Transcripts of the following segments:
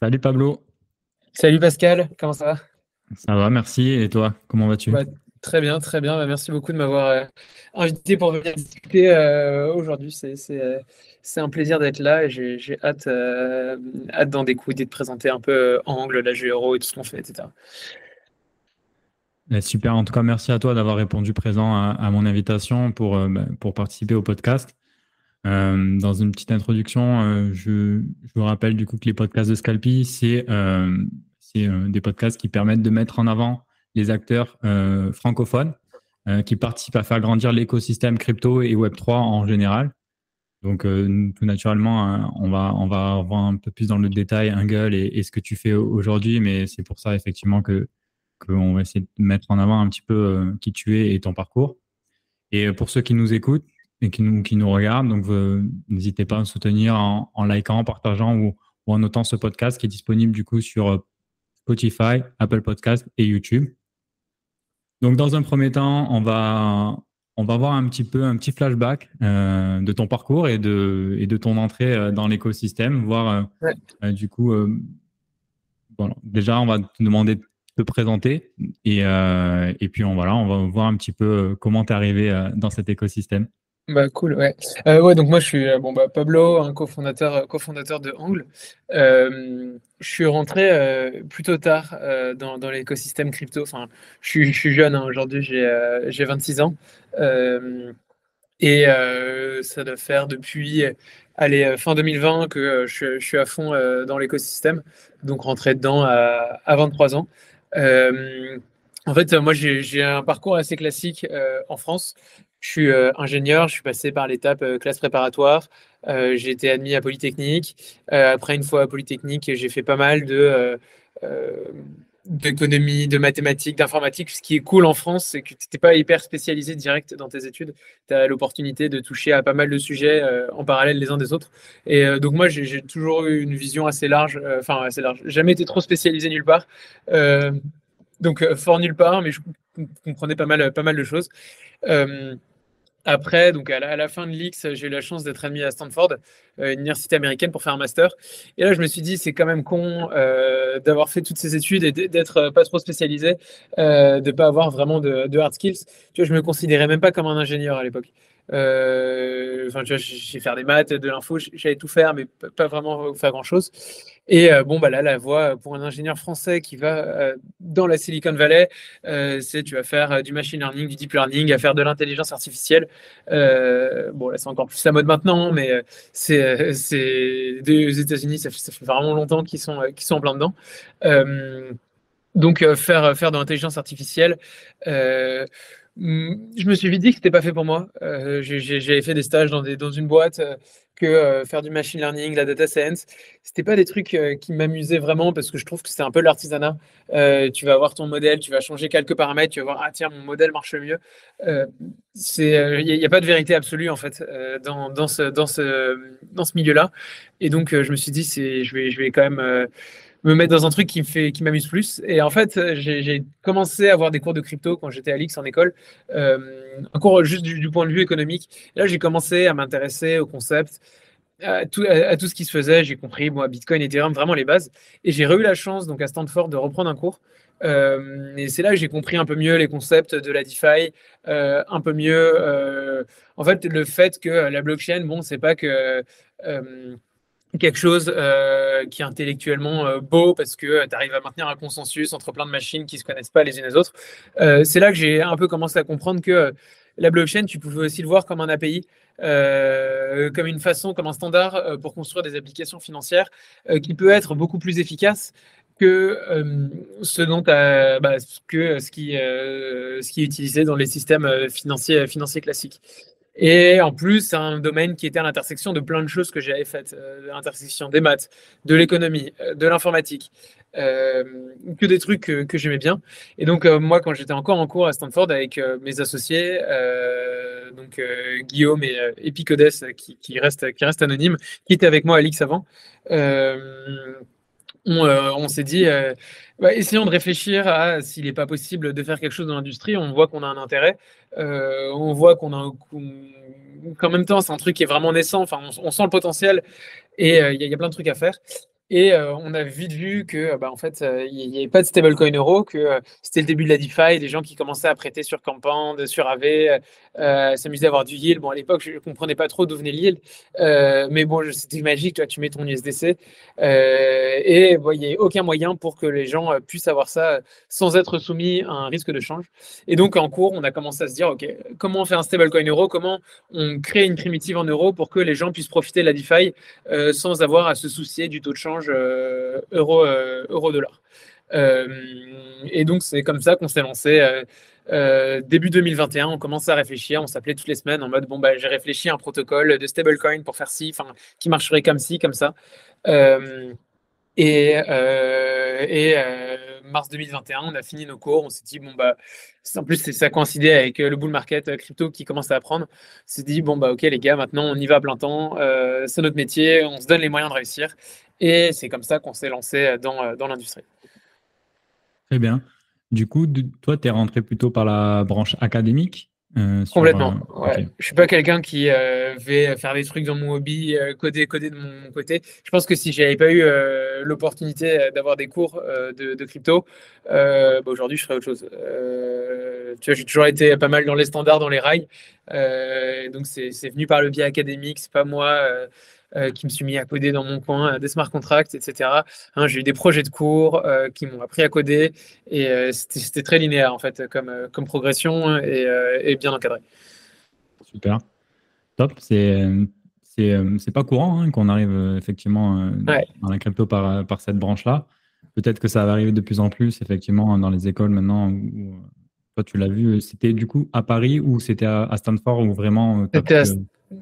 Salut Pablo. Salut Pascal, comment ça va? Ça va, merci. Et toi, comment vas-tu? Bah, Très bien, très bien. Bah, merci beaucoup de m'avoir euh, invité pour venir discuter euh, aujourd'hui. C'est un plaisir d'être là et j'ai hâte, hâte d'en découvrir, de te présenter un peu Angle, la Euro et tout ce qu'on fait, etc. Super, en tout cas, merci à toi d'avoir répondu présent à, mon invitation pour, euh, bah, pour participer au podcast. Euh, dans une petite introduction, euh, je, vous rappelle du coup que les podcasts de Scalpi, c'est des podcasts qui permettent de mettre en avant les acteurs francophones qui participent à faire grandir l'écosystème crypto et Web3 en général. Donc, tout naturellement, on, va, on voir un peu plus dans le détail Angle et, et ce que tu fais aujourd'hui, mais c'est pour ça effectivement que on va essayer de mettre en avant un petit peu euh, qui tu es et ton parcours. Et euh, pour ceux qui nous écoutent et qui nous, qui nous regardent, donc euh, n'hésitez pas à nous soutenir en, en likant, en partageant ou, en notant ce podcast qui est disponible du coup sur Spotify, Apple Podcast et YouTube. Donc dans un premier temps, on va on va voir un petit peu un petit flashback de ton parcours et de et de ton entrée dans l'écosystème, voir du coup bon, déjà on va te demander te présenter et, euh, et puis on, voilà, on va voir un petit peu euh, comment tu es arrivé euh, dans cet écosystème. Bah cool, ouais. ouais, donc moi je suis bon, bah, Pablo, un cofondateur, cofondateur de Angle. je suis rentré plutôt tard dans, dans l'écosystème crypto. Enfin, je suis, je suis jeune, hein. aujourd'hui j'ai 26 ans. et ça doit faire depuis allez, fin 2020 que je, je, suis à fond dans l'écosystème. Donc rentré dedans à, à 23 ans. Euh, en fait, moi, j'ai un parcours assez classique euh, en France. Je suis euh, ingénieur, je suis passé par l'étape classe préparatoire. j'ai été admis à Polytechnique. après, une fois à Polytechnique, j'ai fait pas mal de d'économie, de mathématiques, d'informatique. Ce qui est cool en France, c'est que tu n'es pas hyper spécialisé direct dans tes études. Tu as l'opportunité de toucher à pas mal de sujets en parallèle les uns des autres. Et donc moi, j'ai toujours eu une vision assez large, enfin assez large. Jamais été trop spécialisé nulle part. donc fort nulle part, mais je comprenais pas mal, pas mal de choses. Après, donc à la, fin de l'X, j'ai eu la chance d'être admis à Stanford, euh, une université américaine, pour faire un master. Et là, je me suis dit, c'est quand même con euh, d'avoir fait toutes ces études et d'être euh, pas trop spécialisé, de pas avoir vraiment de, de, hard skills. Tu vois, je me considérais même pas comme un ingénieur à l'époque. Euh, enfin, j'ai fait des maths, de l'info, j'allais tout faire, mais pas vraiment faire grand chose. Et euh, bon, bah là, la voie pour un ingénieur français qui va euh, dans la Silicon Valley, c'est tu vas faire du machine learning, du deep learning, à faire de l'intelligence artificielle. bon, là, c'est encore plus la mode maintenant, mais c'est des États-Unis, ça, fait vraiment longtemps qu'ils sont, en plein dedans. donc, faire, faire de l'intelligence artificielle. Mmh, je me suis vite dit que c'était pas fait pour moi. Euh, J'avais fait des stages dans, une boîte euh, que euh, faire du machine learning, la data science. C'était pas des trucs qui m'amusaient vraiment parce que je trouve que c'est un peu l'artisanat. tu vas avoir ton modèle, tu vas changer quelques paramètres, tu vas voir ah tiens mon modèle marche mieux. Il n'y a, pas de vérité absolue en fait dans, ce, ce milieu-là. Et donc je me suis dit je vais quand même me mettre dans un truc qui me fait, qui m'amuse plus. Et en fait, j'ai commencé à avoir des cours de crypto quand j'étais à l'X en école, euh, un cours juste du, point de vue économique. Là, j'ai commencé à m'intéresser au concept, à tout, à, tout, ce qui se faisait. J'ai compris, moi, Bitcoin, Ethereum, vraiment les bases. Et j'ai eu la chance, donc à Stanford, de reprendre un cours. Euh, et c'est là que j'ai compris un peu mieux les concepts de la DeFi, euh, un peu mieux, euh, en fait, le fait que la blockchain, bon, c'est pas que euh, quelque chose euh, qui est intellectuellement euh, beau parce que euh, tu arrives à maintenir un consensus entre plein de machines qui ne se connaissent pas les unes les autres. c'est là que j'ai un peu commencé à comprendre que la blockchain, tu pouvais aussi le voir comme un API, comme une façon, comme un standard pour construire des applications financières qui peut être beaucoup plus efficace que ce dont bah, que ce qui, ce qui est utilisé dans les systèmes financiers, financiers classiques. Et en plus, c'est un domaine qui était à l'intersection de plein de choses que j'avais faites, euh, l'intersection des maths, de l'économie, euh, de l'informatique, euh, que des trucs que, j'aimais bien. Et donc, moi, quand j'étais encore en cours à Stanford avec mes associés, donc Guillaume et Epicodes, qui, qui, reste, qui reste anonyme, qui était avec moi à l'X avant, on, s'est dit, bah, essayons de réfléchir à s'il n'est pas possible de faire quelque chose dans l'industrie. On voit qu'on a un intérêt, on voit qu'on a, qu'en même temps, c'est un truc qui est vraiment naissant. Enfin, on, sent le potentiel et il y, a plein de trucs à faire. Et on a vite vu que, bah, en fait, il n'y avait pas de stablecoin euro, que c'était le début de la DeFi, des gens qui commençaient à prêter sur Campand, sur AV, s'amuser à avoir du yield. Bon, à l'époque, je ne comprenais pas trop d'où venait le yield, mais bon, c'était magique, toi, tu mets ton USDC. et il n'y avait aucun moyen pour que les gens puissent avoir ça sans être soumis à un risque de change. Et donc, en cours, on a commencé à se dire, OK, comment on fait un stablecoin euro? Comment on crée une primitive en euros pour que les gens puissent profiter de la DeFi sans avoir à se soucier du taux de change euh, euro, euh, euro dollar. Euh, et donc c'est comme ça qu'on s'est lancé. Début 2021, on commençait à réfléchir, on s'appelait toutes les semaines en mode bon bah j'ai réfléchi à un protocole de stablecoin pour faire ci, qui marcherait comme ci, comme ça. et, et mars 2021, on a fini nos cours, on s'est dit bon bah en plus ça coïncidait avec le bull market crypto qui commençait à prendre. On s'est dit bon bah ok les gars, maintenant on y va à plein temps, c'est notre métier, on se donne les moyens de réussir. Et c'est comme ça qu'on s'est lancé dans, dans l'industrie. Très bien. Du coup, toi, tu es rentré plutôt par la branche académique euh, Complètement. Euh, ouais. Je suis pas quelqu'un qui euh, va faire des trucs dans mon hobby, coder, coder de mon côté. Je pense que si j'avais pas eu l'opportunité d'avoir des cours de, crypto, bah, aujourd'hui je ferais autre chose. tu vois, j'ai toujours été pas mal dans les standards, dans les rails. donc c'est venu par le biais académique. C'est pas moi euh, qui me suis mis à coder dans mon coin, des smart contracts, etc. Hein, j'ai eu des projets de cours euh, qui m'ont appris à coder et euh, c'était très linéaire en fait comme, comme progression et, bien encadré. Super, top. C'est c'est pas courant hein, qu'on arrive effectivement dans la crypto par, par cette branche-là. Peut-être que ça va arriver de plus en plus effectivement dans les écoles maintenant. toi, tu l'as vu, c'était du coup à Paris ou c'était à, Stanford ou vraiment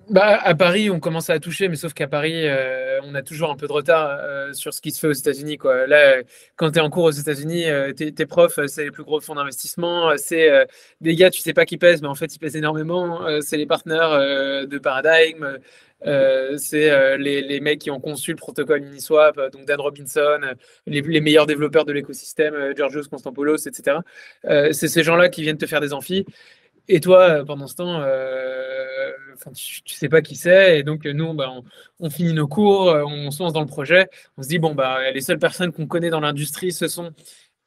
bah, à Paris, on commence à toucher, mais sauf qu'à Paris, euh, on a toujours un peu de retard euh, sur ce qui se fait aux États-Unis. Quoi. Là, quand tu es en cours aux États-Unis, euh, tes, profs, c'est les plus gros fonds d'investissement. C'est des gars, tu sais pas qui pèsent, mais en fait, ils pèsent énormément. c'est les partenaires de Paradigm. c'est les, mecs qui ont conçu le protocole Uniswap, donc Dan Robinson, les, les meilleurs développeurs de l'écosystème, Georgios Constantopoulos, etc. c'est ces gens-là qui viennent te faire des amphis. Et toi, pendant ce temps, tu, ne sais pas qui c'est. Et donc, nous, bah, on, finit nos cours, euh, on se lance dans le projet. On se dit, bon, bah, les seules personnes qu'on connaît dans l'industrie, ce sont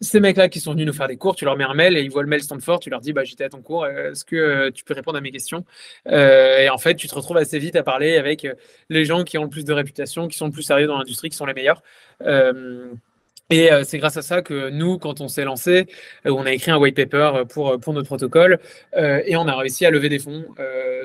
ces mecs-là qui sont venus nous faire des cours. Tu leur mets un mail et ils voient le mail Stanford. Tu leur dis, bah, j'étais à ton cours. Est-ce que euh, tu peux répondre à mes questions? Euh, Et en fait, tu te retrouves assez vite à parler avec les gens qui ont le plus de réputation, qui sont le plus sérieux dans l'industrie, qui sont les meilleurs. Et euh, c'est grâce à ça que nous, quand on s'est lancé, euh, on a écrit un white paper pour, pour notre protocole et on a réussi à lever des fonds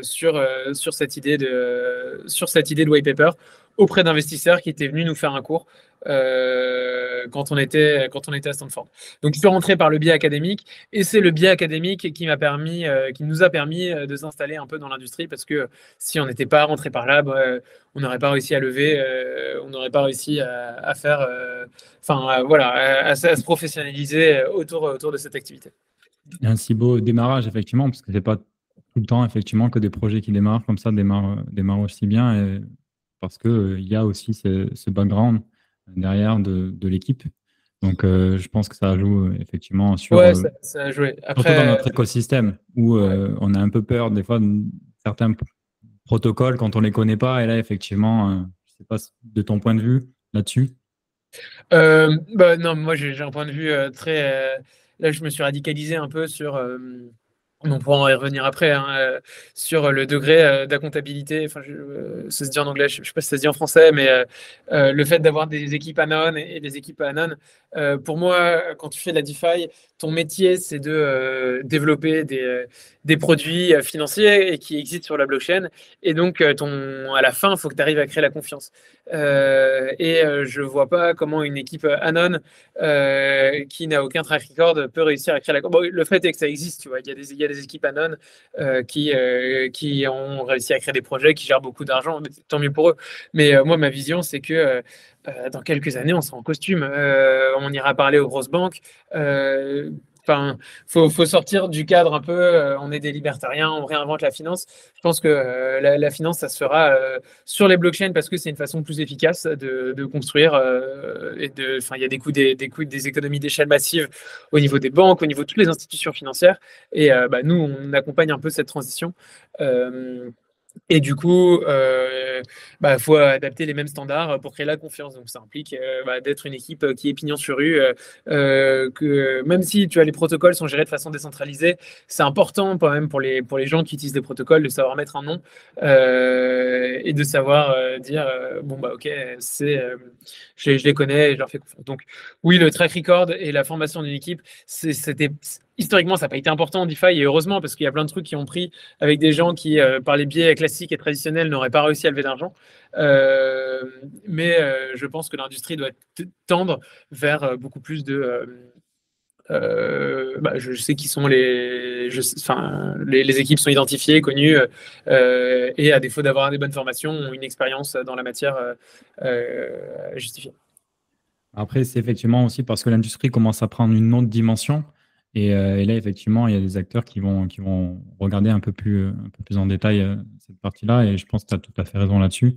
sur cette idée de white paper auprès d'investisseurs qui étaient venus nous faire un cours euh, quand, on était, quand on était à Stanford. Donc, je suis rentré par le biais académique et c'est le biais académique qui, m'a permis, euh, qui nous a permis euh, de s'installer un peu dans l'industrie parce que si on n'était pas rentré par là, bah, on n'aurait pas réussi à lever, on n'aurait pas réussi à, faire, enfin voilà, à, se professionnaliser autour, autour de cette activité. un si beau démarrage, effectivement, parce que c'est pas tout le temps, effectivement, que des projets qui démarrent comme ça démarrent, démarrent aussi bien. Et parce qu'il euh, il y a aussi ce, background derrière de, l'équipe. Donc, euh, je pense que ça joue euh, effectivement sur. Ouais, ça, a joué. Après, dans notre écosystème où on a un peu peur des fois de certains protocoles quand on les connaît pas. Et là, effectivement, je je sais pas de ton point de vue là-dessus. bah, non, moi j'ai un point de vue très. là, je me suis radicalisé un peu sur on pourra y revenir après, hein, euh, sur le degré euh, d'accomptabilité, enfin, euh, ça se dit en anglais, je ne sais pas si ça se dit en français, mais le fait d'avoir des équipes Anon et, des équipes Anon, pour moi, quand tu fais de la DeFi, ton métier, c'est de développer des, des, produits financiers et qui existent sur la blockchain. Et donc, ton, à la fin, il faut que tu arrives à créer la confiance. et je ne vois pas comment une équipe Anon qui n'a aucun track record peut réussir à créer la confiance. le fait est que ça existe, tu vois, il y a des équipes Anon qui, qui ont réussi à créer des projets, qui gèrent beaucoup d'argent, tant mieux pour eux. Mais moi, ma vision, c'est que dans quelques années, on sera en costume. on ira parler aux grosses banques. Enfin, faut, sortir du cadre un peu. on est des libertariens, on réinvente la finance. Je pense que la, finance, ça se fera sur les blockchains parce que c'est une façon plus efficace de, construire. et de, enfin, il y a des coûts, des, coûts, des économies d'échelle massives au niveau des banques, au niveau de toutes les institutions financières. Et bah, nous, on accompagne un peu cette transition. Et du coup, il euh, bah, faut adapter les mêmes standards pour créer la confiance. Donc, ça implique euh, bah, d'être une équipe qui est pignon sur rue, euh, que même si tu as les protocoles sont gérés de façon décentralisée, c'est important quand même pour les, pour les gens qui utilisent des protocoles de savoir mettre un nom et de savoir dire bon bah ok, c'est je, je, les connais, je leur fais confiance. Donc oui, le track record et la formation d'une équipe, c'était historiquement, ça n'a pas été important en DeFi, et heureusement, parce qu'il y a plein de trucs qui ont pris avec des gens qui, euh, par les biais classiques et traditionnels, n'auraient pas réussi à lever d'argent. Euh, mais euh, je pense que l'industrie doit tendre vers beaucoup plus de. Bah, je sais qui sont les, les, équipes sont identifiées, connues, et à défaut d'avoir des bonnes formations, ont une expérience dans la matière justifiée. Après, c'est effectivement aussi parce que l'industrie commence à prendre une autre dimension. Euh, et, là, effectivement, il y a des acteurs qui vont, regarder un peu plus, un peu plus en détail euh, cette partie-là. Et je pense que tu as tout à fait raison là-dessus.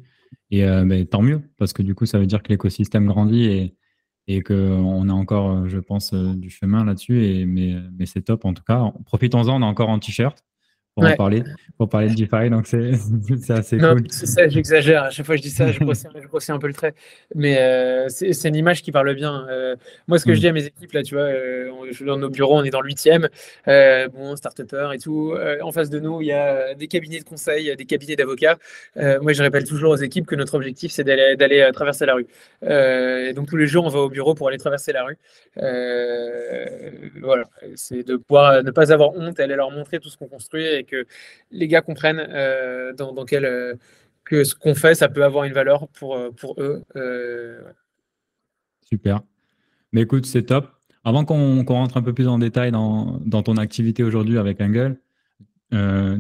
Et euh, ben, tant mieux, parce que du coup, ça veut dire que l'écosystème grandit et, et qu'on a encore, je pense, du chemin là-dessus. Mais, mais c'est top en tout cas. Profitons-en, on est encore en t-shirt pour en parler, pour parler de DeFi, donc c'est assez non, cool. C'est ça, j'exagère. À chaque fois que je dis ça, je grossis, un peu le trait. Mais euh, c'est une image qui parle bien. Euh, moi, ce que je mm. dis à mes équipes, là, tu vois, euh, dans nos bureaux, on est dans le huitième, bon, start-upper et tout. en face de nous, il y a des cabinets de conseil, des cabinets d'avocats. moi, je répète toujours aux équipes que notre objectif, c'est d'aller traverser la rue. et donc, tous les jours, on va au bureau pour aller traverser la rue. voilà, c'est de pouvoir ne pas avoir honte aller leur montrer tout ce qu'on construit que les gars comprennent euh, dans, quel, euh, que ce qu'on fait, ça peut avoir une valeur pour, euh, pour eux. Super. Mais écoute, c'est top. Avant qu'on rentre un peu plus en détail dans, ton activité aujourd'hui avec Angle,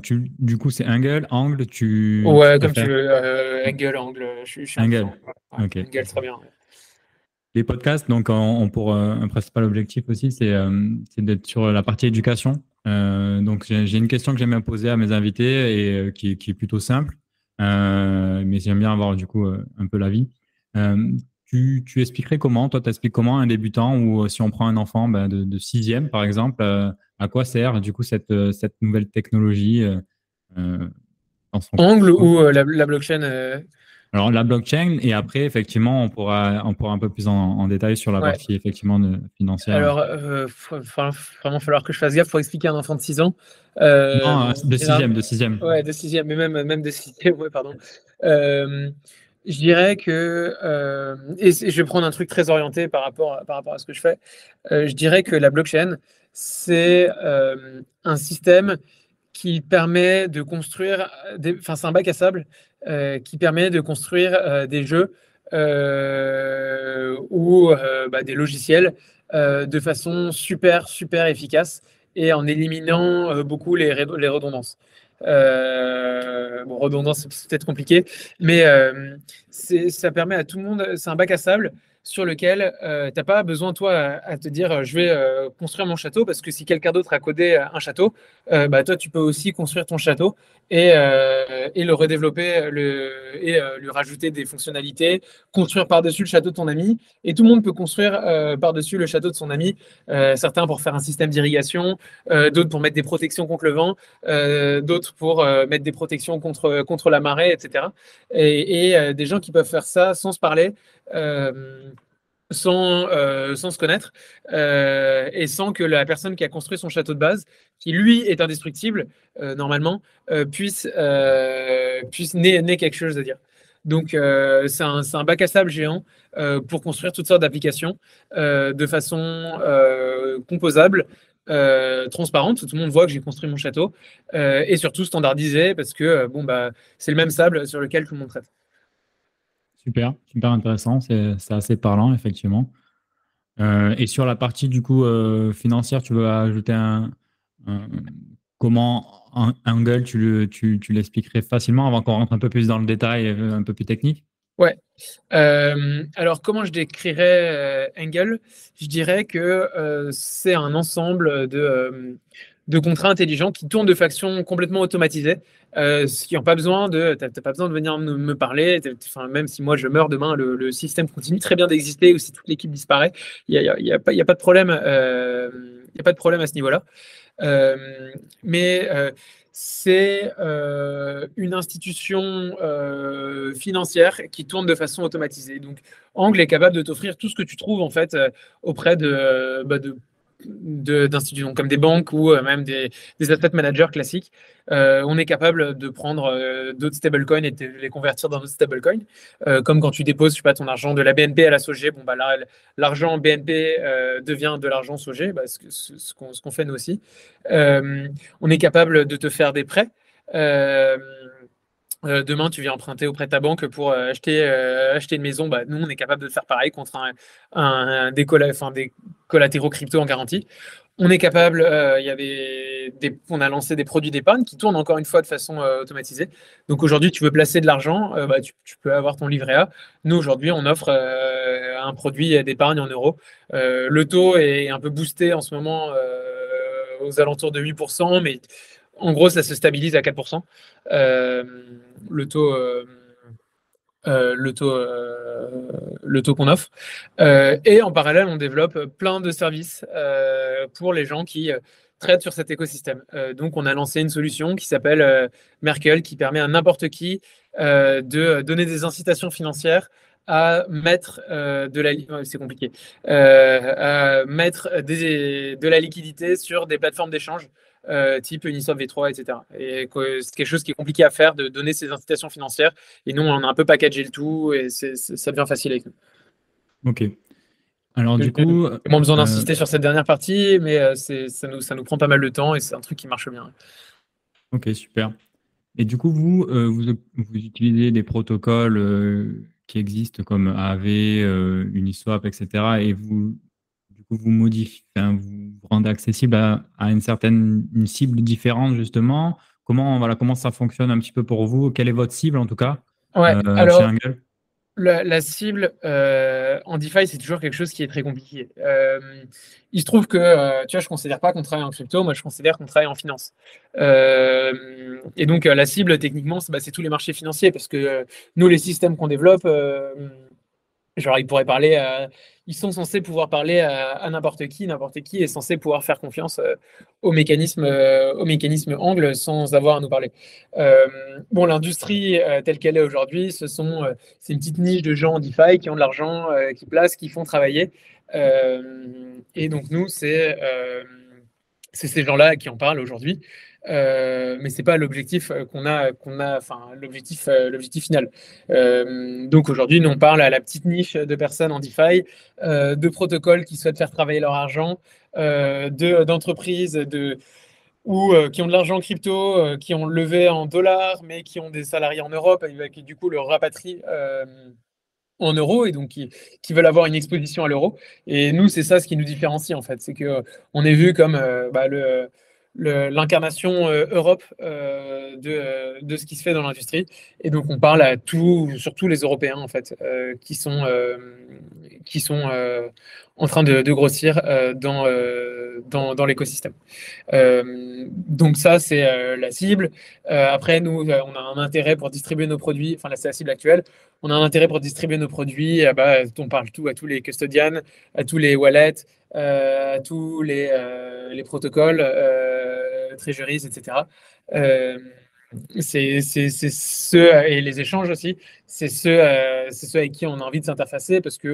tu, du coup, c'est Angle, Angle, tu. Ouais, comme tu veux. Angle, Angle. Je, suis Angle. Angle, très bien. Les podcasts, donc, on, pour un principal objectif aussi, c'est d'être sur la partie éducation. Euh, donc, j'ai une question que j'aime bien poser à mes invités et euh, qui, qui, est plutôt simple, euh, mais j'aime bien avoir du coup un peu l'avis. Tu, tu, expliquerais comment, toi, tu expliques comment un débutant ou si on prend un enfant ben, de, sixième, par exemple, à quoi sert du coup cette, cette nouvelle technologie Angle ou la, la, blockchain alors la blockchain et après effectivement on pourra on pourra un peu plus en, détail sur la partie effectivement de, financière. Alors euh, va vraiment falloir que je fasse gaffe pour expliquer à un enfant de 6 ans. Euh, non, de sixième, de sixième. Ouais, de sixième, mais même même de sixième, ouais, pardon. Euh, je dirais que, euh, et je vais prendre un truc très orienté par rapport, par rapport à ce que je fais, je dirais que la blockchain, c'est un système qui permet de construire, enfin c'est un bac à sable euh, qui permet de construire euh, des jeux euh, ou bah, des logiciels de façon super, super efficace et en éliminant beaucoup les, les redondances. redondance, c'est peut-être compliqué, mais ça permet à tout le monde, c'est un bac à sable sur lequel euh, tu n'as pas besoin, toi, à, te dire euh, je vais euh, construire mon château, parce que si quelqu'un d'autre a codé un château, bah, toi, tu peux aussi construire ton château et, le redévelopper le, et lui rajouter des fonctionnalités, construire par-dessus le château de ton ami. Et tout le monde peut construire par-dessus le château de son ami, certains pour faire un système d'irrigation, d'autres pour mettre des protections contre le vent, d'autres pour mettre des protections contre, contre la marée, etc. Et, et des gens qui peuvent faire ça sans se parler. Euh, sans, euh, sans se connaître euh, et sans que la personne qui a construit son château de base, qui lui est indestructible normalement, puisse, puisse naître quelque chose à dire. Donc c'est un, un, bac à sable géant pour construire toutes sortes d'applications de façon composable. transparente, tout le monde voit que j'ai construit mon château et surtout standardisé parce que bon bah c'est le même sable sur lequel tout le monde traite. Super, super intéressant. C'est assez parlant, effectivement. Euh, et sur la partie du coup euh, financière, tu veux ajouter un, comment un, Angle, tu, l'expliquerais facilement avant qu'on rentre un peu plus dans le détail, euh, un peu plus technique? Ouais. alors, comment je décrirais Angle Je dirais que c'est un ensemble de, de contrats intelligents qui tournent de façon complètement automatisée, euh, qui n'ont pas besoin de, pas besoin de venir me, parler. Enfin, même si moi je meurs demain, le, système continue très bien d'exister ou si toute l'équipe disparaît, il n'y a, y a, pas, de problème. Euh, a pas de problème à ce niveau-là. mais c'est une institution financière qui tourne de façon automatisée. Donc, Angle est capable de t'offrir tout ce que tu trouves en fait auprès de, bah, de d'institutions comme des banques ou euh, même des, des asset managers classiques, euh, on est capable de prendre euh, d'autres stablecoins et de les convertir dans d'autres stablecoins. comme quand tu déposes je sais pas, ton argent de la BNP à la SOG, bon, bah, l'argent BNP devient de l'argent SOG, bah, ce, qu'on fait nous aussi. on est capable de te faire des prêts. Demain, tu viens emprunter auprès de ta banque pour acheter, acheter une maison. Bah, nous, on est capable de faire pareil contre un, des, collatéraux crypto en garantie. On est capable, euh, il y avait des, on a lancé des produits d'épargne qui tournent encore une fois de façon euh, automatisée. Donc aujourd'hui, tu veux placer de l'argent, euh, bah, tu, peux avoir ton livret A. Nous, aujourd'hui, on offre un produit d'épargne en euros. le taux est un peu boosté en ce moment aux alentours de 8%, mais en gros, ça se stabilise à 4%. le taux euh, taux, euh, le taux qu'on offre. Euh, et en parallèle, on développe plein de services pour les gens qui traitent sur cet écosystème. donc, on a lancé une solution qui s'appelle Merkel, qui permet à n'importe qui de donner des incitations financières à mettre de la liquidité sur des plateformes d'échange euh, type Uniswap V3, etc. Et c'est quelque chose qui est compliqué à faire, de donner ces incitations financières. Et nous, on a un peu packagé le tout et ça devient facile avec nous. Ok. Alors du coup... Moins besoin euh, d'insister sur cette dernière partie, mais euh, ça nous, ça nous prend pas mal de temps et c'est un truc qui marche bien. Ok, super. Et du coup, vous, vous, vous, utilisez des protocoles qui existent comme AAV, Uniswap, etc. Et vous, vous modifiez, vous, rendez accessible à, une certaine une cible différente justement. Comment voilà comment ça fonctionne un petit peu pour vous? Quelle est votre cible en tout cas? Ouais, euh, alors, la, cible euh, en DeFi, c'est toujours quelque chose qui est très compliqué. Euh, il se trouve que, tu vois, je ne considère pas qu'on travaille en crypto, moi je considère qu'on travaille en finance. et donc la cible, techniquement, bah, c'est tous les marchés financiers, parce que nous, les systèmes qu'on développe, genre, ils pourraient parler à ils sont censés pouvoir parler à, n'importe qui, n'importe qui est censé pouvoir faire confiance euh, au mécanisme, euh, au angle sans avoir à nous parler. Euh, bon, l'industrie telle qu'elle est aujourd'hui, ce sont c'est une petite niche de gens en DeFi qui ont de l'argent, qui placent, qui font travailler. et donc nous, c'est c'est ces gens-là qui en parlent aujourd'hui. Euh, mais c'est pas l'objectif euh, qu'on a, qu'on a, enfin l'objectif, euh, l'objectif final. donc aujourd'hui, nous on parle à la petite niche de personnes en DeFi, de protocoles qui souhaitent faire travailler leur argent, de d'entreprises, de ou qui ont de l'argent crypto, qui ont levé en dollars, mais qui ont des salariés en Europe et qui du coup le rapatrient en euros et donc qui, qui, veulent avoir une exposition à l'euro. Et nous, c'est ça ce qui nous différencie en fait, c'est que on est vu comme bah, le l'incarnation euh, Europe euh, de, euh, de, ce qui se fait dans l'industrie. Et donc, on parle à tous, surtout les Européens, en fait, qui sont, qui sont en train de, grossir dans, dans, dans l'écosystème. donc, ça, c'est la cible. après, nous, on a un intérêt pour distribuer nos produits, enfin, là, c'est la cible actuelle. On a un intérêt pour distribuer nos produits. Bah, on parle tout à tous les custodians, à tous les wallets, à tous les, les protocoles trésoreries, etc. Euh, c'est ceux, et les échanges aussi, c'est ceux, euh, ceux avec qui on a envie de s'interfacer parce que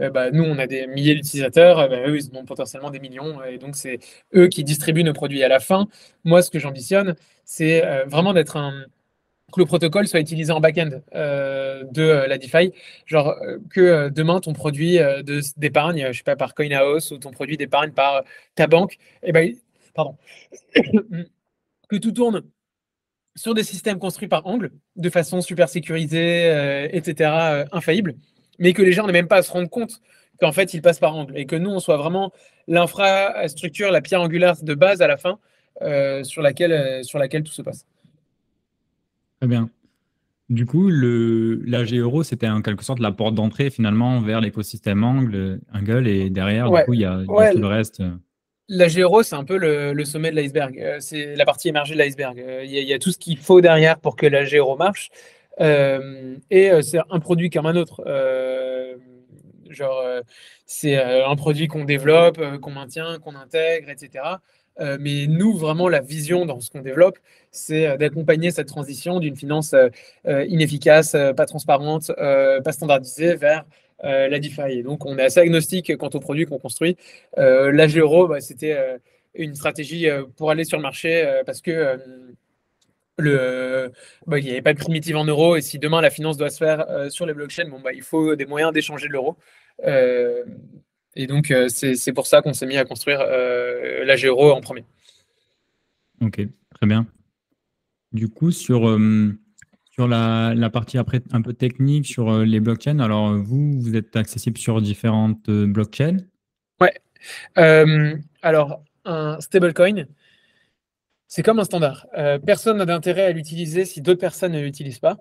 euh, bah, nous, on a des milliers d'utilisateurs, bah, eux, ils ont potentiellement des millions, et donc c'est eux qui distribuent nos produits. À la fin, moi, ce que j'ambitionne, c'est vraiment d'être un que le protocole soit utilisé en back-end de la DeFi, genre que demain ton produit d'épargne, je sais pas par CoinHouse ou ton produit d'épargne par ta banque, eh ben pardon, que tout tourne sur des systèmes construits par Angle, de façon super sécurisée, euh, etc., euh, infaillible, mais que les gens n'aient même pas à se rendre compte qu'en fait, ils passent par Angle, et que nous, on soit vraiment l'infrastructure, la pierre angulaire de base à la fin, euh, sur laquelle tout se passe. Très bien. Du coup, le, l'AG Euro, c'était en quelque sorte la porte d'entrée finalement vers l'écosystème Angle, Angle, et derrière, du coup, il y a, tout le reste. La GRO, c'est un peu le, sommet de l'iceberg. Euh, c'est la partie émergée de l'iceberg. Euh, il y, a tout ce qu'il faut derrière pour que la GRO marche. Euh, et c'est un produit comme un autre. genre, c'est un produit qu'on développe, qu'on maintient, qu'on intègre, etc. mais nous, vraiment, la vision dans ce qu'on développe, c'est d'accompagner cette transition d'une finance inefficace, pas transparente, pas standardisée vers la DeFi. Et donc, on est assez agnostique quant aux produits qu'on construit. Géro, bah, c'était une stratégie pour aller sur le marché parce que bah, il n'y avait pas de primitive en euros et si demain la finance doit se faire euh, sur les blockchains, bon, bah, il faut des moyens d'échanger de l'euro. Euh, et donc, euh, c'est pour ça qu'on s'est mis à construire la Géro en premier. Ok, très bien. Du coup, sur, sur la, la, partie après un peu technique, sur les blockchains, alors vous, vous êtes accessible sur différentes blockchains? Ouais. alors, un stablecoin, c'est comme un standard. Euh, personne n'a d'intérêt à l'utiliser si d'autres personnes ne l'utilisent pas.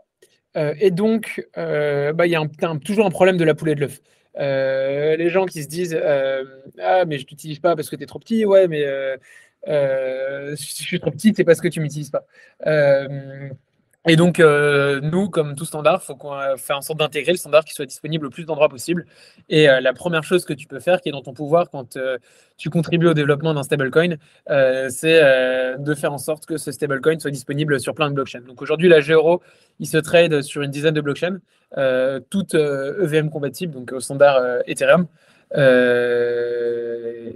Euh, et donc, euh, bah, il y a toujours un problème de la poule et de l'œuf. Les gens qui se disent Ah, mais je ne t'utilise pas parce que tu es trop petit. Ouais, mais si je suis trop petit, c'est parce que tu m'utilises pas. Et donc, euh, nous, comme tout standard, il faut qu'on euh, fasse en sorte d'intégrer le standard qui soit disponible au plus d'endroits possible. Et euh, la première chose que tu peux faire, qui est dans ton pouvoir quand tu contribues au développement d'un stablecoin, c'est de faire en sorte que ce stablecoin soit disponible sur plein de blockchains. Donc aujourd'hui, la Géoro, il se trade sur une dizaine de blockchains, toutes EVM e compatibles, donc au standard Ethereum.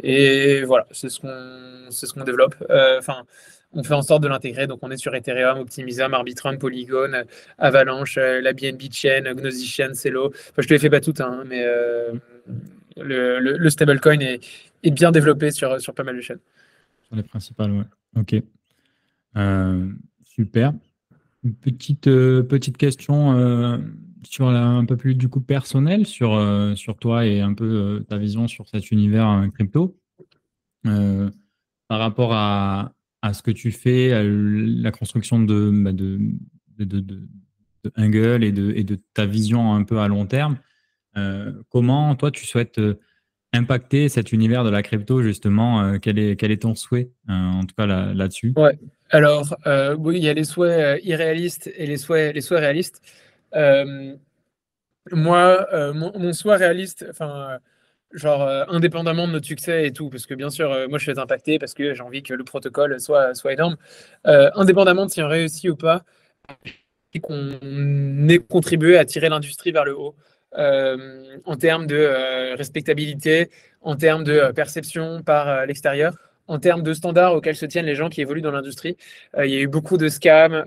et voilà, c'est ce qu'on ce qu'on développe. Enfin on fait en sorte de l'intégrer. Donc, on est sur Ethereum, Optimism, Arbitrum, Polygon, Avalanche, euh, la BNB Chain, Gnosis Chain, Celo. Enfin, je ne te les fais pas toutes, hein, mais euh, le, stablecoin est, bien développé sur, sur pas mal de chaînes. Sur les principales, ouais. Ok. Euh, super. Une petite, petite question sur un peu plus du coup personnel sur, sur toi et un peu ta vision sur cet univers crypto. par rapport à, à ce que tu fais, à la construction de, bah, de, et de, ta vision un peu à long terme. Euh, comment, toi, tu souhaites euh, impacter cet univers de la crypto, justement euh, quel, est, ton souhait, en tout cas là-dessus? Ouais, alors, il y a les souhaits irréalistes et les souhaits, les souhaits réalistes. moi, mon, mon, souhait réaliste, enfin, genre euh, indépendamment de notre succès et tout, parce que bien sûr, euh, moi je être impacté parce que j'ai envie que le protocole soit, soit énorme, euh, indépendamment de si on réussit ou pas, qu'on ait contribué à tirer l'industrie vers le haut en termes de respectabilité, en termes de perception par l'extérieur. En termes de standards auxquels se tiennent les gens qui évoluent dans l'industrie, il y a eu beaucoup de scams,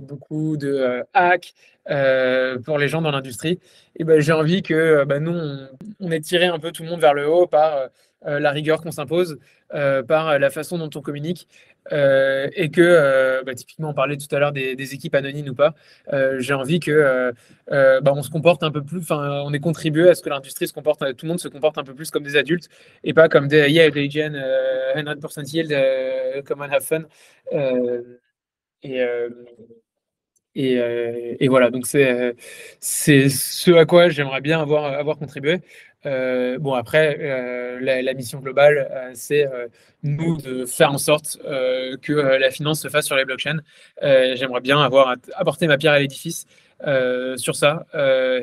beaucoup de hacks, euh, pour les gens dans l'industrie. Et ben, j'ai envie que euh, bah, nous, on, ait tiré un peu tout le monde vers le haut par euh, la rigueur qu'on s'impose, par la façon dont on communique. et que, bah, typiquement, on parlait tout à l'heure des, équipes anonymes ou pas. j'ai envie que bah, on se comporte un peu plus, enfin, on ait contribué à ce que l'industrie se comporte, tout le monde se comporte un peu plus comme des adultes et pas comme des yeah, they gen 100% yield, come on, have fun. et euh, et, voilà, donc c'est ce à quoi j'aimerais bien avoir contribué. Euh, bon, après, euh, la, mission globale, c'est nous de faire en sorte que la finance se fasse sur les blockchains. j'aimerais bien avoir apporté ma pierre à l'édifice sur ça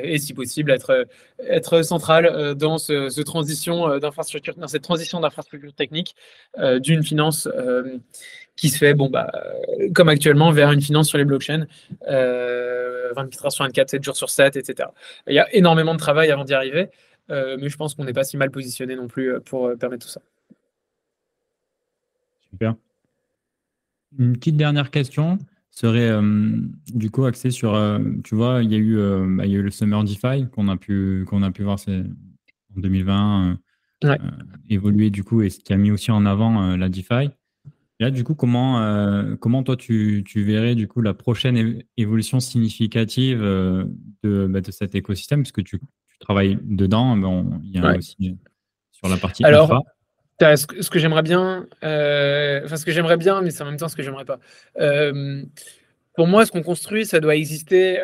et si possible être, être central dans, ce, transition d'infrastructure, dans cette transition d'infrastructure technique d'une finance qui se fait, bon, bah, comme actuellement, vers une finance sur les blockchains, 24 euh, heures sur 24, 7 jours sur 7, etc. Il y a énormément de travail avant d'y arriver, euh, mais je pense qu'on n'est pas si mal positionné non plus euh, pour permettre tout ça. Super. Une petite dernière question serait du coup axée sur, tu vois, il y, a eu, bah, il y a eu le Summer DeFi qu'on a pu, qu'on a pu voir en 2020 évoluer du coup et ce qui a mis aussi en avant la DeFi là, du coup, comment, euh, comment toi, tu, tu, verrais du coup la prochaine évolution significative euh, de, bah, de, cet écosystème? Parce que tu, tu travailles dedans, bon, il y a aussi euh, sur la partie Alors, Ce que, ce que j'aimerais bien, enfin ce que j'aimerais bien, mais c'est en même temps ce que j'aimerais pas. pour moi, ce qu'on construit, ça doit exister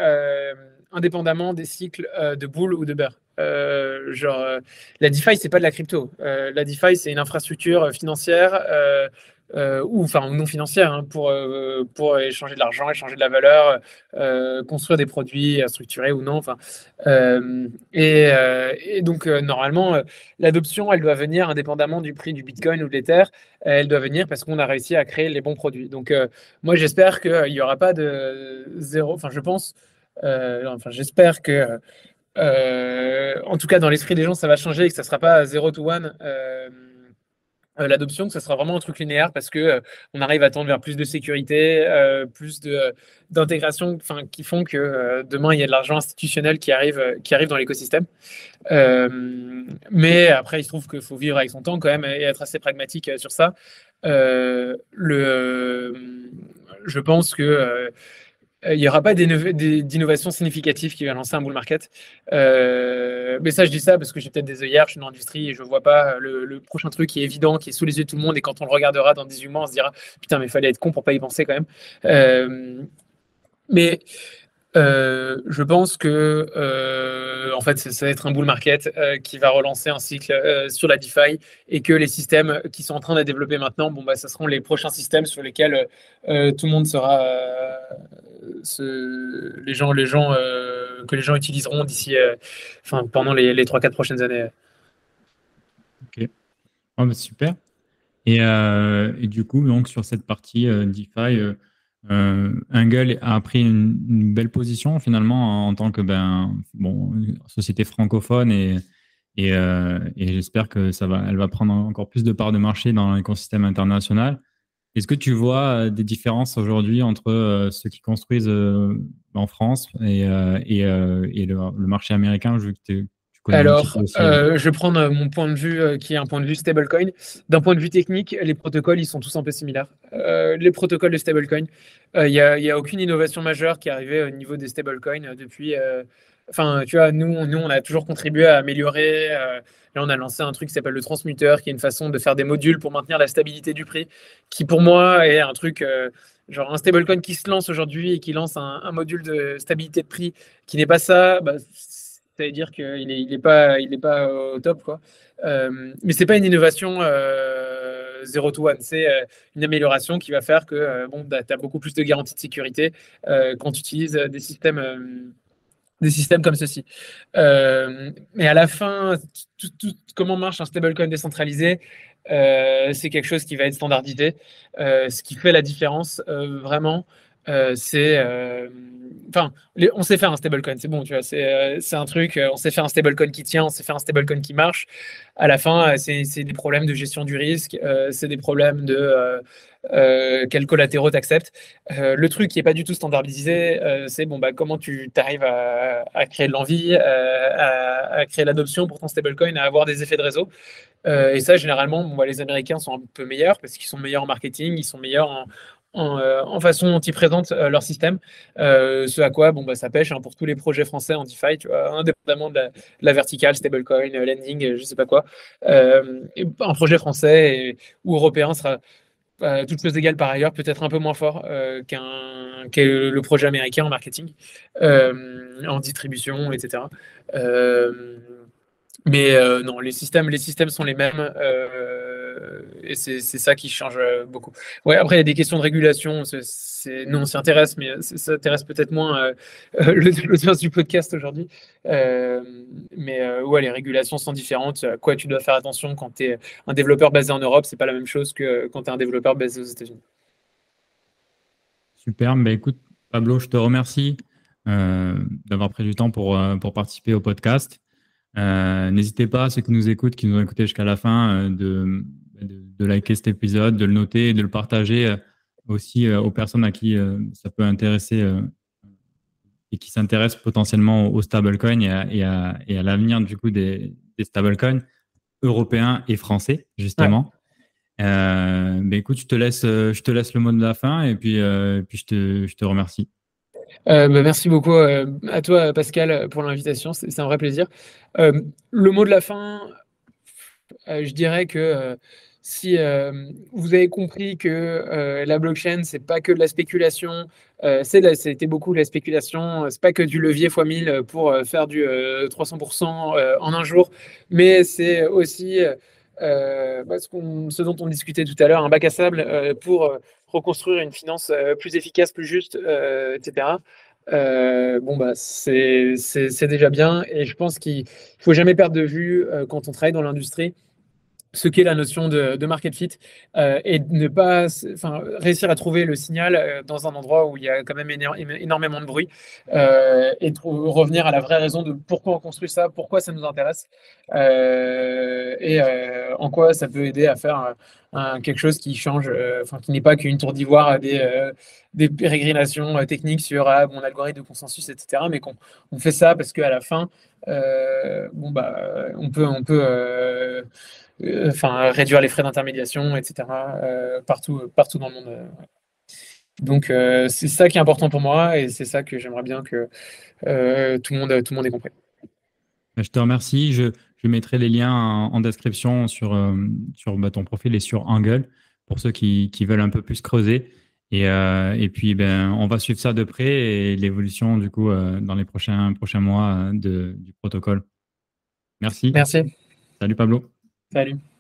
indépendamment des cycles de boule ou de beurre. genre, la DeFi, c'est pas de la crypto. la DeFi, c'est une infrastructure financière ou enfin non financière hein, pour, pour échanger de l'argent, échanger de la valeur, construire des produits structurés ou non. Enfin, et, et, donc normalement, l'adoption, elle doit venir indépendamment du prix du Bitcoin ou de l'Ether. Elle doit venir parce qu'on a réussi à créer les bons produits. Donc moi, j'espère qu'il n'y aura pas de zéro. Enfin, je pense. enfin, j'espère que euh, en tout cas, dans l'esprit des gens, ça va changer et que ça ne sera pas 0 to 1 euh, euh, l'adoption, que ça sera vraiment un truc linéaire parce que on arrive à tendre vers plus de sécurité, plus d'intégration, qui font que demain il y a de l'argent institutionnel qui arrive, qui arrive dans l'écosystème. mais après, il se trouve qu'il faut vivre avec son temps quand même et être assez pragmatique sur ça. le, je pense que il n'y aura pas d'innovation significative qui va lancer un bull market. Euh, mais ça, je dis ça parce que j'ai peut-être des œillères, je suis dans l'industrie et je ne vois pas le, prochain truc qui est évident, qui est sous les yeux de tout le monde. Et quand on le regardera dans 18 mois, on se dira Putain, mais il fallait être con pour pas y penser quand même. Euh, mais euh, je pense que euh, en fait, ça va être un bull market euh, qui va relancer un cycle sur la DeFi et que les systèmes qui sont en train d'être développés maintenant, bon bah, ça seront les prochains systèmes sur lesquels tout le monde sera, les gens, gens que les gens utiliseront d'ici, enfin pendant les, les 3-4 prochaines années. Ok, oh, bah, super. Et, et, du coup, donc sur cette partie DeFi euh, a pris une, belle position finalement en tant que ben, société francophone et, euh, et, j'espère que ça va, elle va prendre encore plus de parts de marché dans l'écosystème international. Est-ce que tu vois des différences aujourd'hui entre euh, ceux qui construisent en France et, et, et le, marché américain vu que alors, euh, je vais prendre euh, mon point de vue euh, qui est un point de vue stablecoin. D'un point de vue technique, les protocoles, ils sont tous un peu similaires. les protocoles de stablecoin, il n'y a, a, aucune innovation majeure qui est arrivée au niveau des stablecoins depuis. Enfin, tu vois, nous, nous, on a toujours contribué à améliorer. là, on a lancé un truc qui s'appelle le transmuteur, qui est une façon de faire des modules pour maintenir la stabilité du prix, qui pour moi est un truc genre un stablecoin qui se lance aujourd'hui et qui lance un, module de stabilité de prix qui n'est pas ça, bah, ça veut dire qu'il n'est il est pas, il pas au top. Quoi. Euh, mais ce n'est pas une innovation euh, zero to one, c'est euh, une amélioration qui va faire que bon, bah, tu as beaucoup plus de garanties de sécurité quand tu utilises des systèmes, des systèmes comme ceci. mais à la fin, comment marche un stablecoin décentralisé c'est quelque chose qui va être standardisé. ce qui fait la différence vraiment, c'est enfin, on sait faire un stablecoin, c'est bon, tu vois, c'est euh, un truc, euh, on sait faire un stablecoin qui tient, on sait faire un stablecoin qui marche. À la fin, euh, c'est des problèmes de gestion du risque, c'est des problèmes de quels collatéraux tu acceptes. le truc qui n'est pas du tout standardisé, c'est bon, bah, comment tu arrives à, créer de l'envie, à, créer l'adoption pour ton stablecoin, à avoir des effets de réseau. et ça, généralement, bon, bah, les Américains sont un peu meilleurs parce qu'ils sont meilleurs en marketing, ils sont meilleurs en, euh, en, façon dont ils présentent euh, leur système. Euh, ce à quoi bon, bah, ça pêche hein, pour tous les projets français en DeFi, tu vois, indépendamment de la, verticale, stablecoin, lending, je sais pas quoi. un projet français ou européen sera toutes choses égales par ailleurs, peut-être un peu moins fort qu'un le projet américain en marketing, en distribution, etc. mais non, les systèmes, les systèmes sont les mêmes et c'est ça qui change euh, beaucoup. Ouais, après, il y a des questions de régulation. nous, on s'y intéresse, mais ça intéresse peut-être moins euh, l'audience du podcast aujourd'hui. Euh, mais ouais, les régulations sont différentes. À quoi tu dois faire attention quand tu es un développeur basé en Europe, c'est pas la même chose que quand tu es un développeur basé aux États-Unis. Super. Bah, écoute, Pablo, je te remercie d'avoir pris du temps pour, pour participer au podcast. N'hésitez pas, ceux qui nous écoutent, qui nous ont écoutés jusqu'à la fin, de, de, liker cet épisode, de le noter et de le partager euh, aussi euh, aux personnes à qui euh, ça peut intéresser et qui s'intéressent potentiellement au stablecoin et à, et à, et à l'avenir du coup des, des stablecoins européens et français justement. Ben, écoute, je te laisse, je te laisse le mot de la fin et puis, puis je te, je te remercie. Bah, merci beaucoup à toi, Pascal, pour l'invitation. C'est un vrai plaisir. le mot de la fin, je dirais que si euh, vous avez compris que euh, la blockchain, c'est pas que de la spéculation, euh, c'était beaucoup de la spéculation, c'est pas que du levier x 1000 pour faire du 300% en un jour, mais c'est aussi bah, ce, dont on discutait tout à l'heure, un bac à sable pour reconstruire une finance plus efficace, plus juste, etc. bon, bah, c'est déjà bien. Et je pense qu'il ne faut jamais perdre de vue, quand on travaille dans l'industrie, ce qu'est la notion de, market fit euh, et ne pas enfin, réussir à trouver le signal euh, dans un endroit où il y a quand même énormément de bruit euh, et revenir à la vraie raison de pourquoi on construit ça, pourquoi ça nous intéresse et en quoi ça peut aider à faire quelque chose qui change, enfin qui n'est pas qu'une tour d'ivoire des, des pérégrinations techniques sur ah, mon algorithme de consensus, etc. Mais qu'on on fait ça parce qu'à la fin, bon, bah, on peut, enfin réduire les frais d'intermédiation, etc. Euh, partout, partout dans le monde. Euh, Donc c'est ça qui est important pour moi et c'est ça que j'aimerais bien que tout, le monde, tout le monde ait compris. Je te remercie. Je, je mettrai les liens en, description sur, sur bah, ton profil et sur Angle pour ceux qui, qui veulent un peu plus creuser. Et, et, puis, ben, on va suivre ça de près et l'évolution, du coup, dans les prochains, prochains mois de, du protocole. Merci. Merci. Salut, Pablo. Salut.